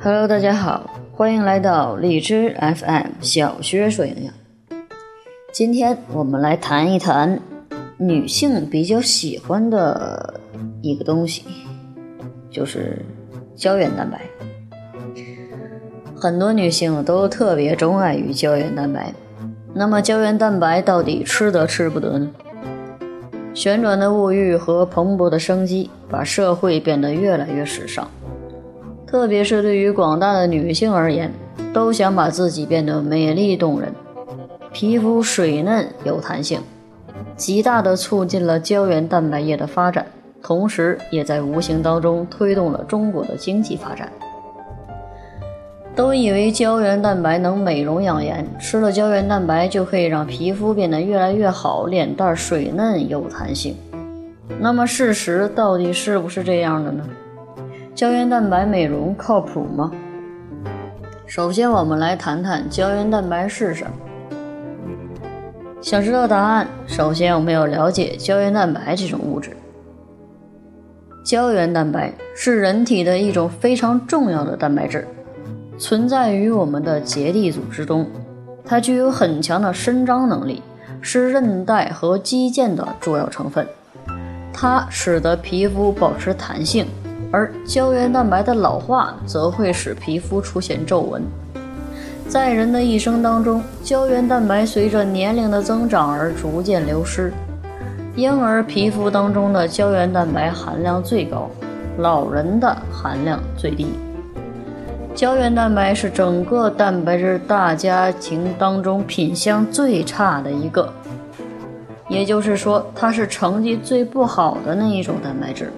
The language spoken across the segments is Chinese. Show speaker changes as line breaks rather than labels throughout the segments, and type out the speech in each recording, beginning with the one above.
Hello，大家好，欢迎来到荔枝 FM 小学说营养。今天我们来谈一谈女性比较喜欢的一个东西，就是胶原蛋白。很多女性都特别钟爱于胶原蛋白。那么胶原蛋白到底吃得吃不得呢？旋转的物欲和蓬勃的生机，把社会变得越来越时尚。特别是对于广大的女性而言，都想把自己变得美丽动人，皮肤水嫩有弹性，极大的促进了胶原蛋白液的发展，同时也在无形当中推动了中国的经济发展。都以为胶原蛋白能美容养颜，吃了胶原蛋白就可以让皮肤变得越来越好，脸蛋水嫩有弹性。那么事实到底是不是这样的呢？胶原蛋白美容靠谱吗？首先，我们来谈谈胶原蛋白是什么。想知道答案，首先我们要了解胶原蛋白这种物质。胶原蛋白是人体的一种非常重要的蛋白质。存在于我们的结缔组织中，它具有很强的伸张能力，是韧带和肌腱的主要成分。它使得皮肤保持弹性，而胶原蛋白的老化则会使皮肤出现皱纹。在人的一生当中，胶原蛋白随着年龄的增长而逐渐流失，婴儿皮肤当中的胶原蛋白含量最高，老人的含量最低。胶原蛋白是整个蛋白质大家庭当中品相最差的一个，也就是说，它是成绩最不好的那一种蛋白质，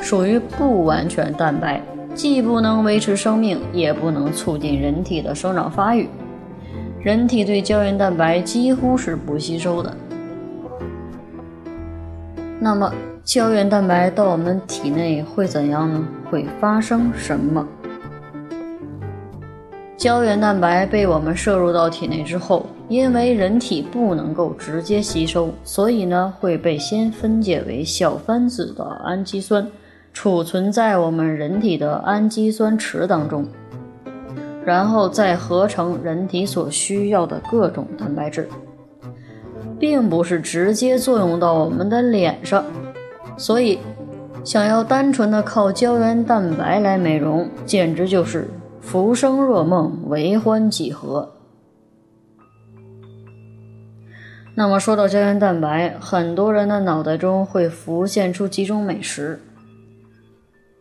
属于不完全蛋白，既不能维持生命，也不能促进人体的生长发育。人体对胶原蛋白几乎是不吸收的。那么，胶原蛋白到我们体内会怎样呢？会发生什么？胶原蛋白被我们摄入到体内之后，因为人体不能够直接吸收，所以呢会被先分解为小分子的氨基酸，储存在我们人体的氨基酸池当中，然后再合成人体所需要的各种蛋白质，并不是直接作用到我们的脸上，所以想要单纯的靠胶原蛋白来美容，简直就是。浮生若梦，为欢几何？那么说到胶原蛋白，很多人的脑袋中会浮现出几种美食：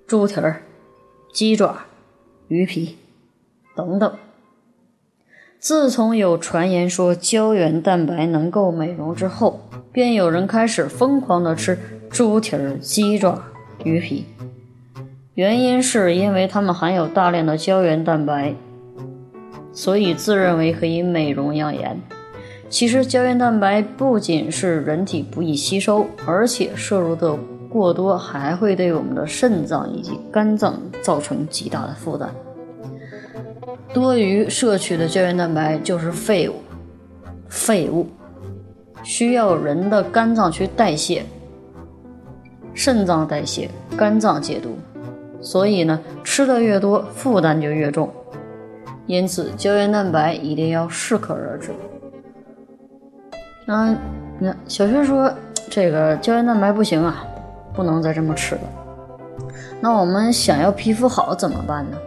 猪蹄儿、鸡爪、鱼皮等等。自从有传言说胶原蛋白能够美容之后，便有人开始疯狂的吃猪蹄儿、鸡爪、鱼皮。原因是因为它们含有大量的胶原蛋白，所以自认为可以美容养颜。其实胶原蛋白不仅是人体不易吸收，而且摄入的过多还会对我们的肾脏以及肝脏造成极大的负担。多余摄取的胶原蛋白就是废物，废物需要人的肝脏去代谢，肾脏代谢，肝脏解毒。所以呢，吃的越多，负担就越重。因此，胶原蛋白一定要适可而止。那，那小薛说，这个胶原蛋白不行啊，不能再这么吃了。那我们想要皮肤好怎么办呢？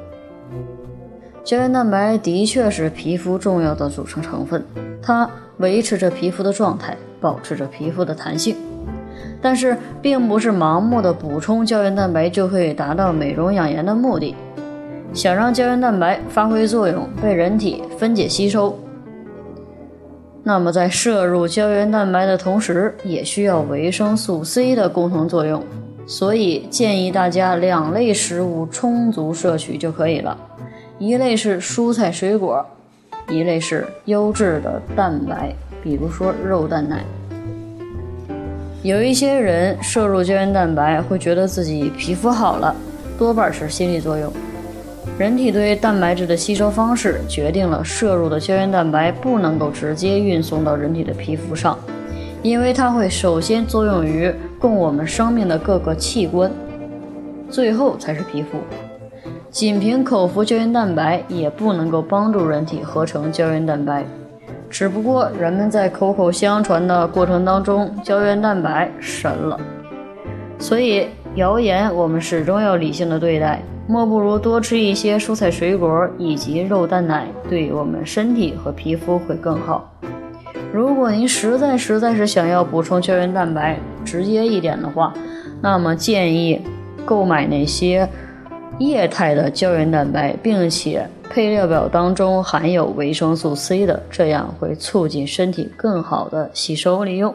胶原蛋白的确是皮肤重要的组成成分，它维持着皮肤的状态，保持着皮肤的弹性。但是，并不是盲目的补充胶原蛋白就可以达到美容养颜的目的。想让胶原蛋白发挥作用，被人体分解吸收，那么在摄入胶原蛋白的同时，也需要维生素 C 的共同作用。所以建议大家两类食物充足摄取就可以了，一类是蔬菜水果，一类是优质的蛋白，比如说肉蛋奶。有一些人摄入胶原蛋白会觉得自己皮肤好了，多半是心理作用。人体对蛋白质的吸收方式决定了摄入的胶原蛋白不能够直接运送到人体的皮肤上，因为它会首先作用于供我们生命的各个器官，最后才是皮肤。仅凭口服胶原蛋白也不能够帮助人体合成胶原蛋白，只不过人们在口口相传的过程当中，胶原蛋白神了。所以谣言我们始终要理性的对待，莫不如多吃一些蔬菜水果以及肉蛋奶，对我们身体和皮肤会更好。如果您实在实在是想要补充胶原蛋白，直接一点的话，那么建议购买那些。液态的胶原蛋白，并且配料表当中含有维生素 C 的，这样会促进身体更好的吸收利用。